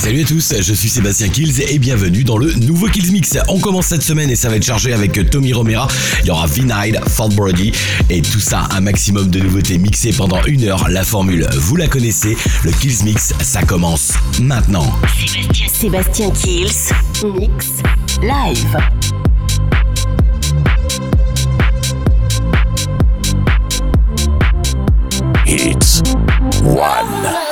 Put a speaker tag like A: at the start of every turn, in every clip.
A: Salut à tous, je suis Sébastien Kills et bienvenue dans le nouveau Kills Mix. On commence cette semaine et ça va être chargé avec Tommy Romera. Il y aura Vinide, Fort Brody et tout ça, un maximum de nouveautés mixées pendant une heure. La formule, vous la connaissez, le Kills Mix, ça commence maintenant.
B: Sébastien, Sébastien Kills. Mix. Live.
C: It's one.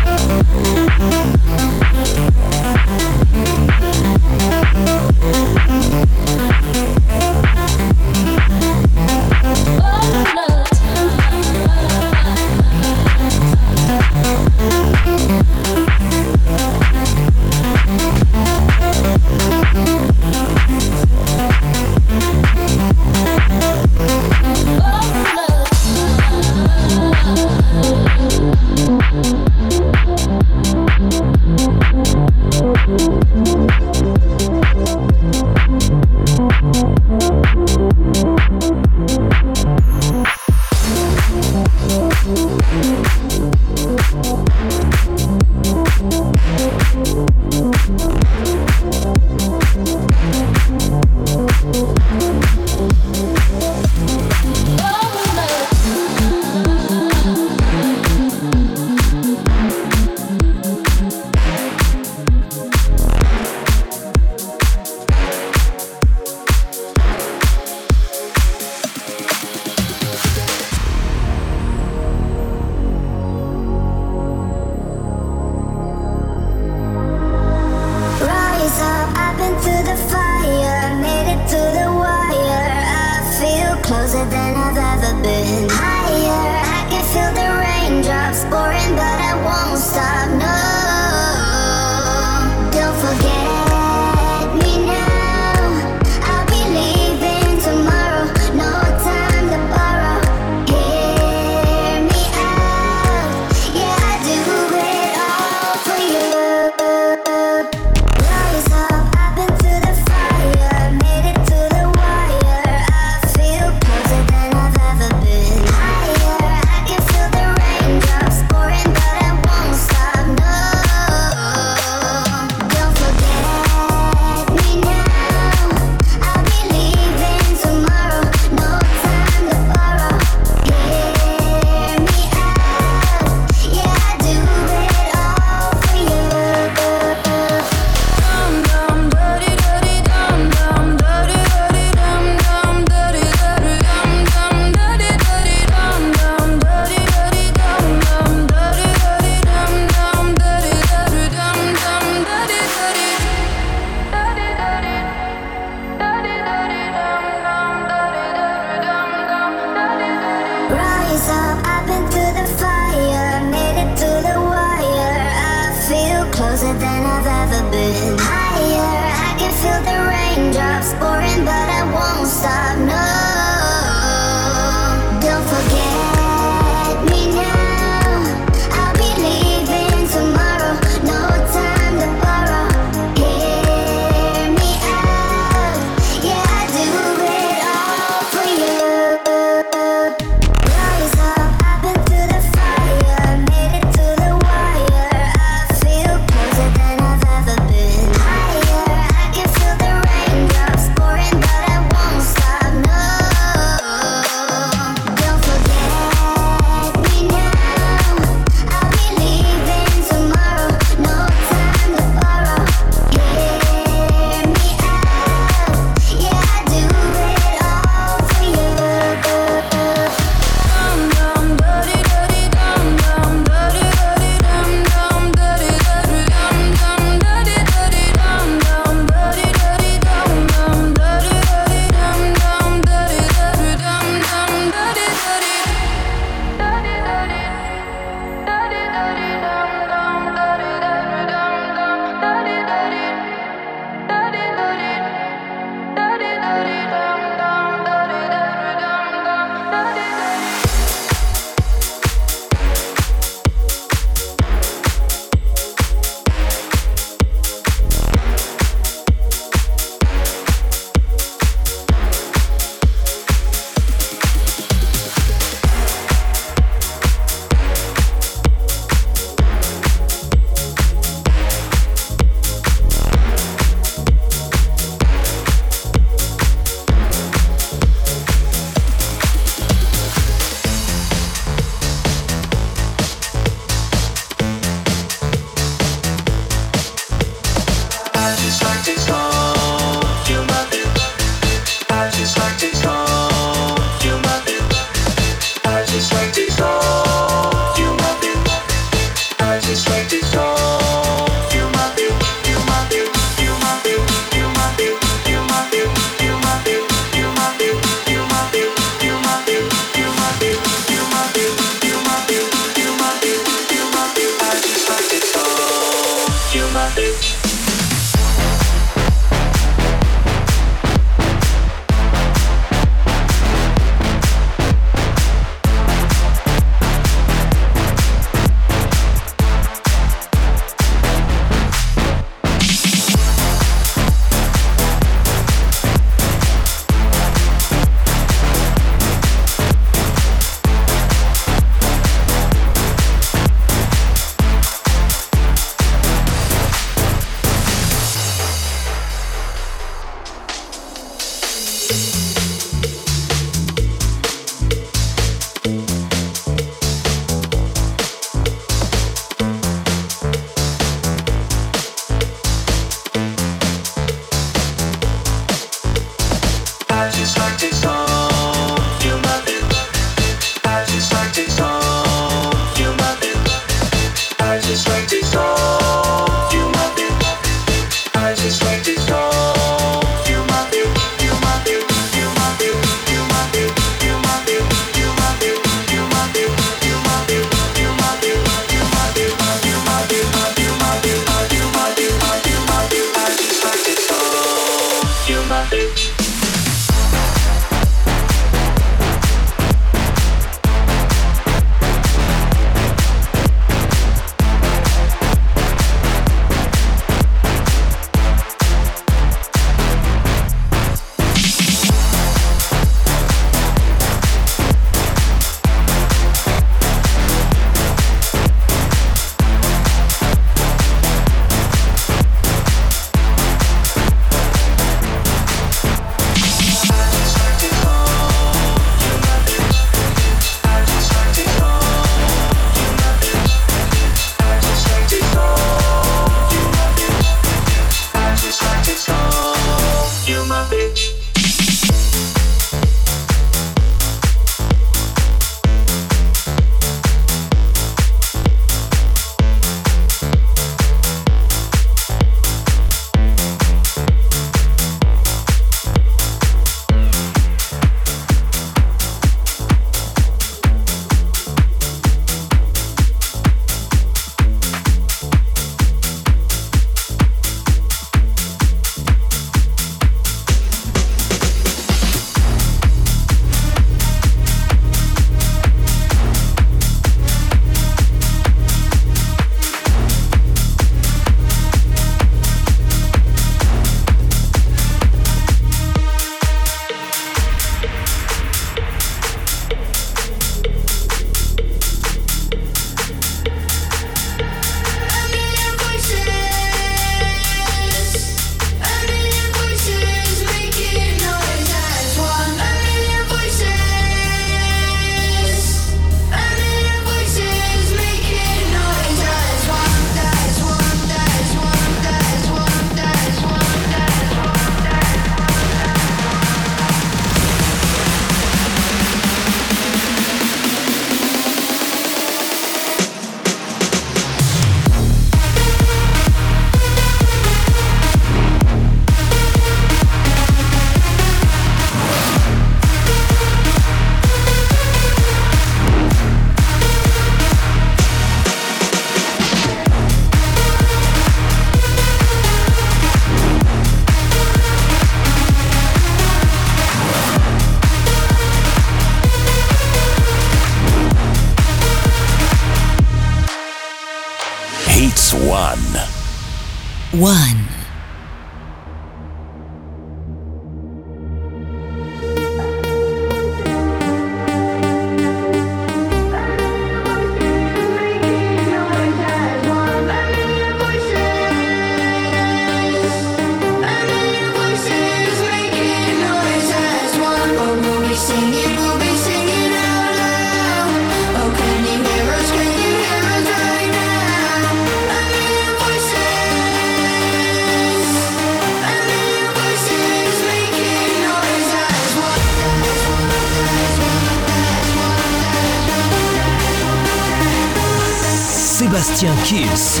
B: Sébastien Kills.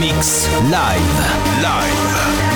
B: Mix live.
D: Live.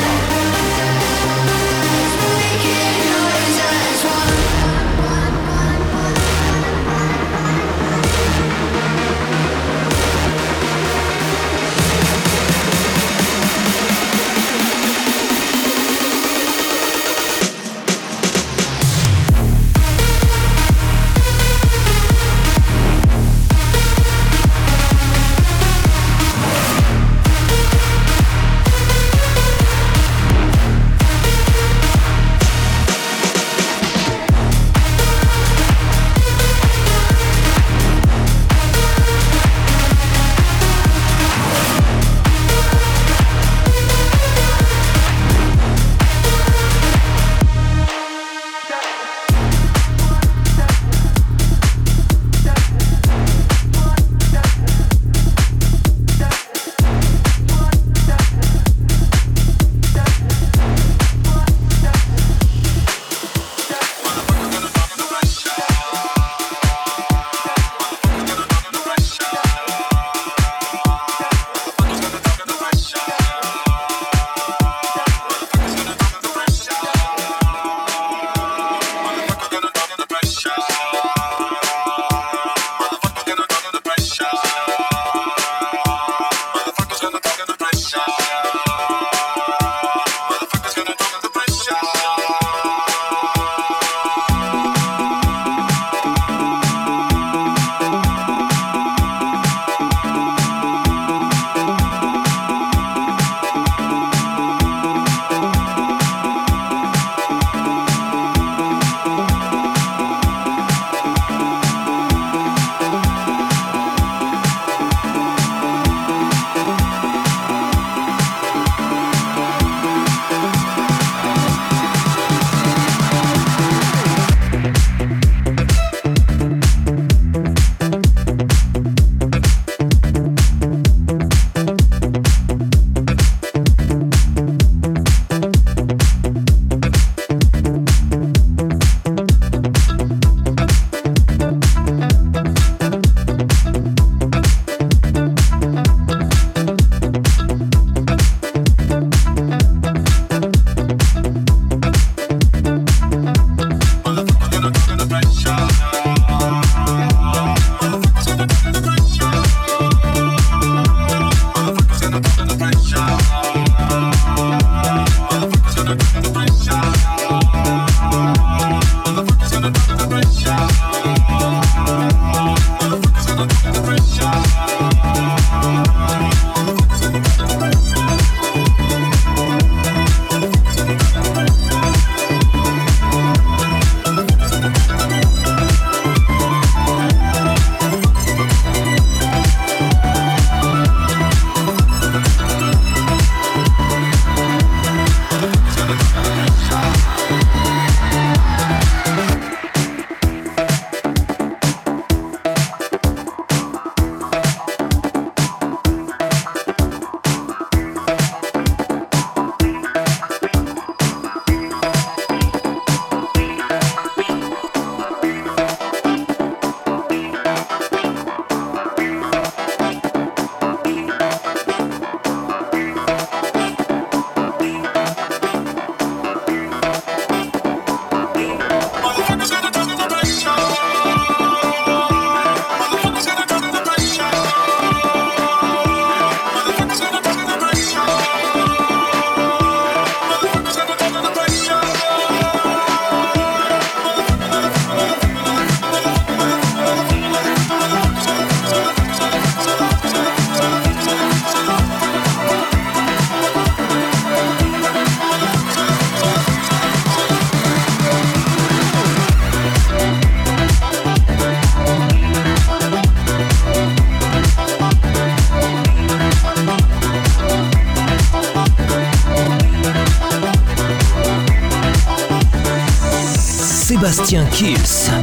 D: Sébastien Kills.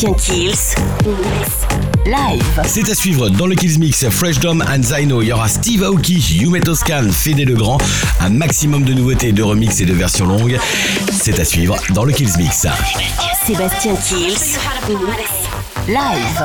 B: Sébastien Kills. Live.
A: C'est à suivre dans le Kills Mix Fresh Dom and Zaino. Il y aura Steve Aoki, Yume Toscan, Fede Legrand. Un maximum de nouveautés, de remix et de versions longues. C'est à suivre dans le Kills Mix.
B: Sébastien Kills, live.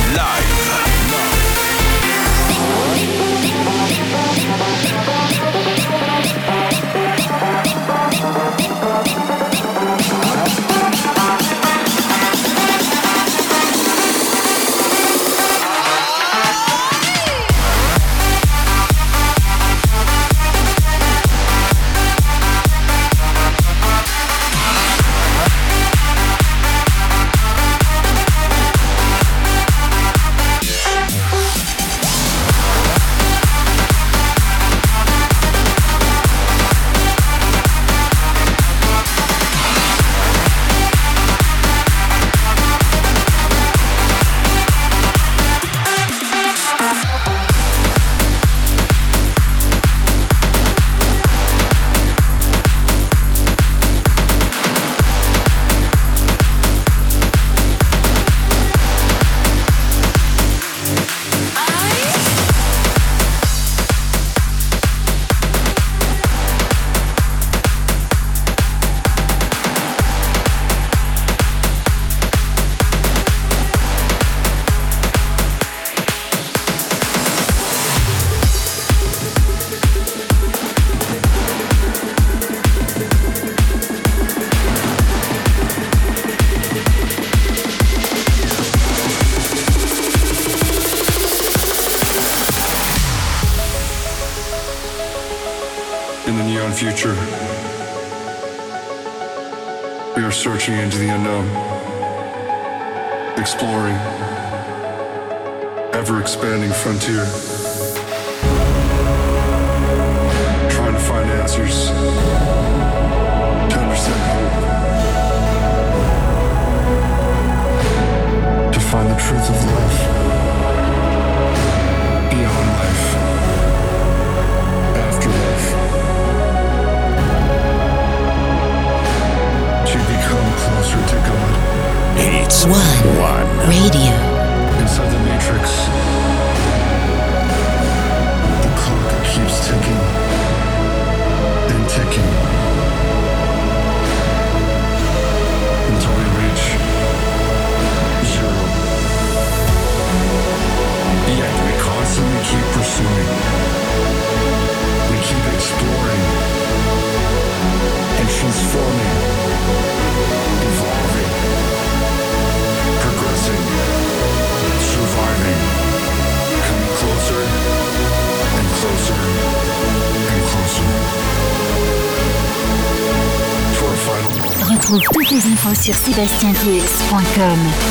E: Sur sébastientills.com.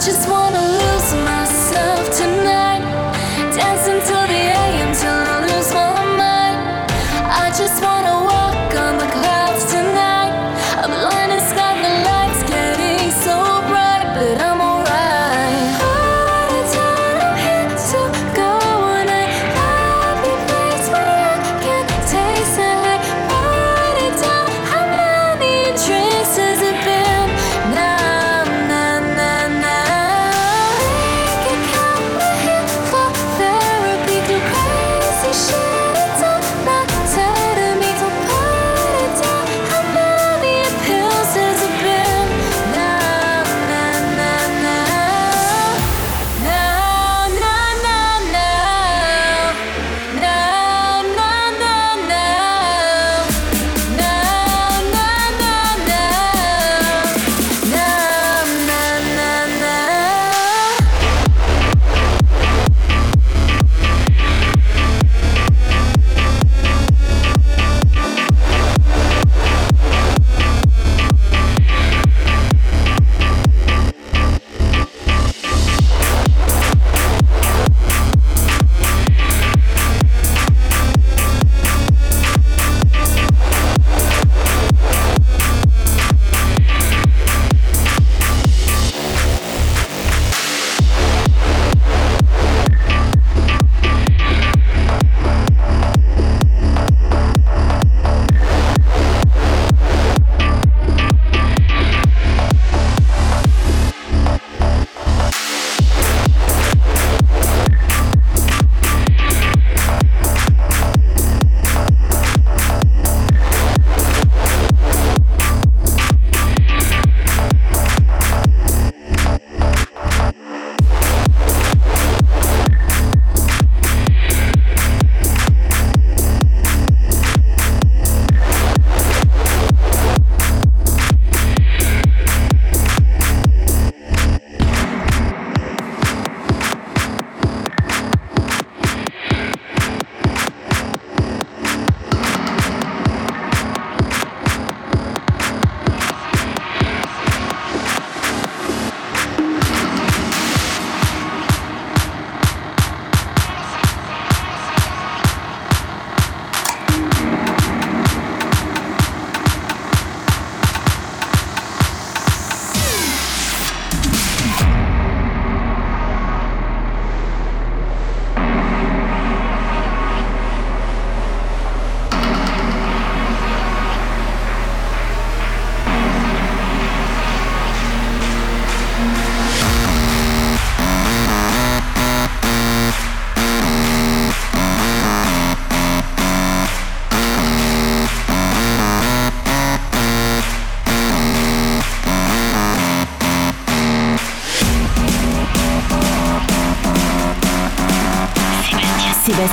F: just want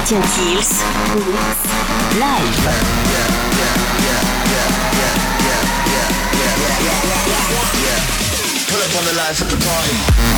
B: Sébastien Kills. Live.
G: Pull up on the lights at the party.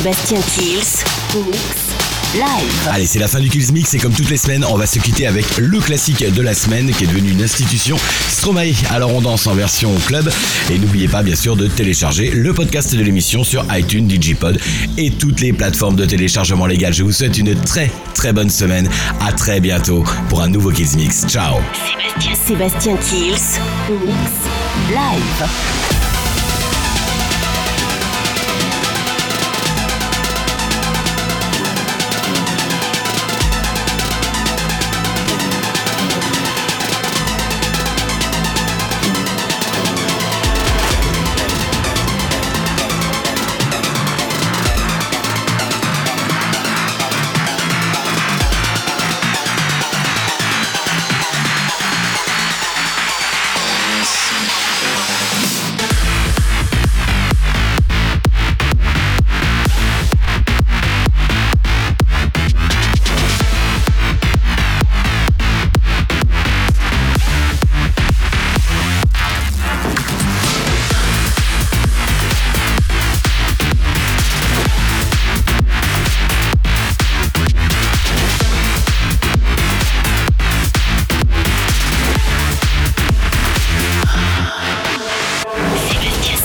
B: Sébastien Kills. Mix live.
A: Allez, c'est la fin du Kills Mix et comme toutes les semaines, on va se quitter avec le classique de la semaine qui est devenu une institution, Stromae. Alors on danse en version club et n'oubliez pas bien sûr de télécharger le podcast de l'émission sur iTunes, Digipod et toutes les plateformes de téléchargement légal. Je vous souhaite une très très bonne semaine. À très bientôt pour un nouveau Kills Mix. Ciao.
B: Sébastien, Sébastien Kills. Mix live.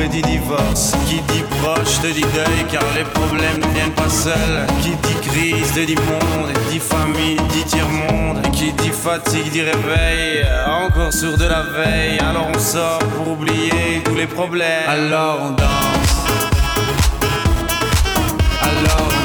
H: Et dit divorce. Qui dit proche te dit deuil car les problèmes ne viennent pas seuls. Qui dit crise te dit monde. Dit famille dit tiers-monde. Qui dit fatigue dit réveil. Encore sourd de la veille. Alors on sort pour oublier tous les problèmes. Alors on danse. Alors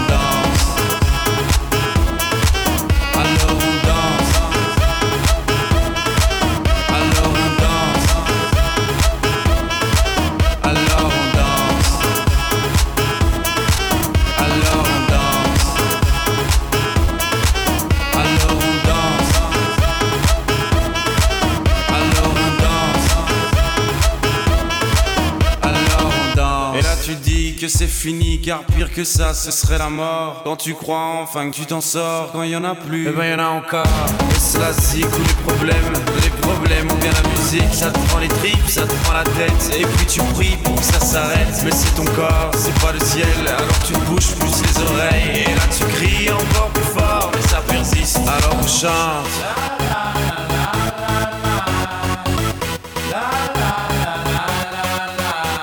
H: fini car pire que ça ce serait la mort. Quand tu crois enfin que tu t'en sors Quand il y en a plus, eh ben y en a encore. Et cela zik ou les problèmes Les problèmes ou bien la musique Ça te prend les tripes, ça te prend la tête. Et puis tu pries pour que ça s'arrête Mais c'est ton corps, c'est pas le ciel. Alors tu bouges plus les oreilles Et là tu cries encore plus fort Mais ça persiste. Alors on chante.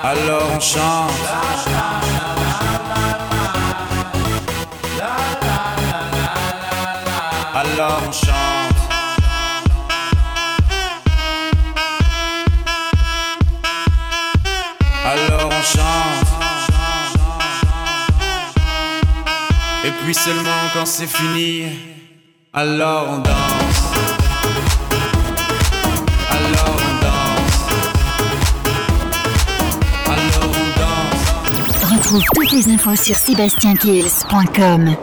H: Alors on chante. Alors on chante. Alors on chante. Et puis seulement quand c'est fini, alors on danse. Alors on danse. Alors on danse.
E: Retrouve toutes les infos sur sébastiankills.com.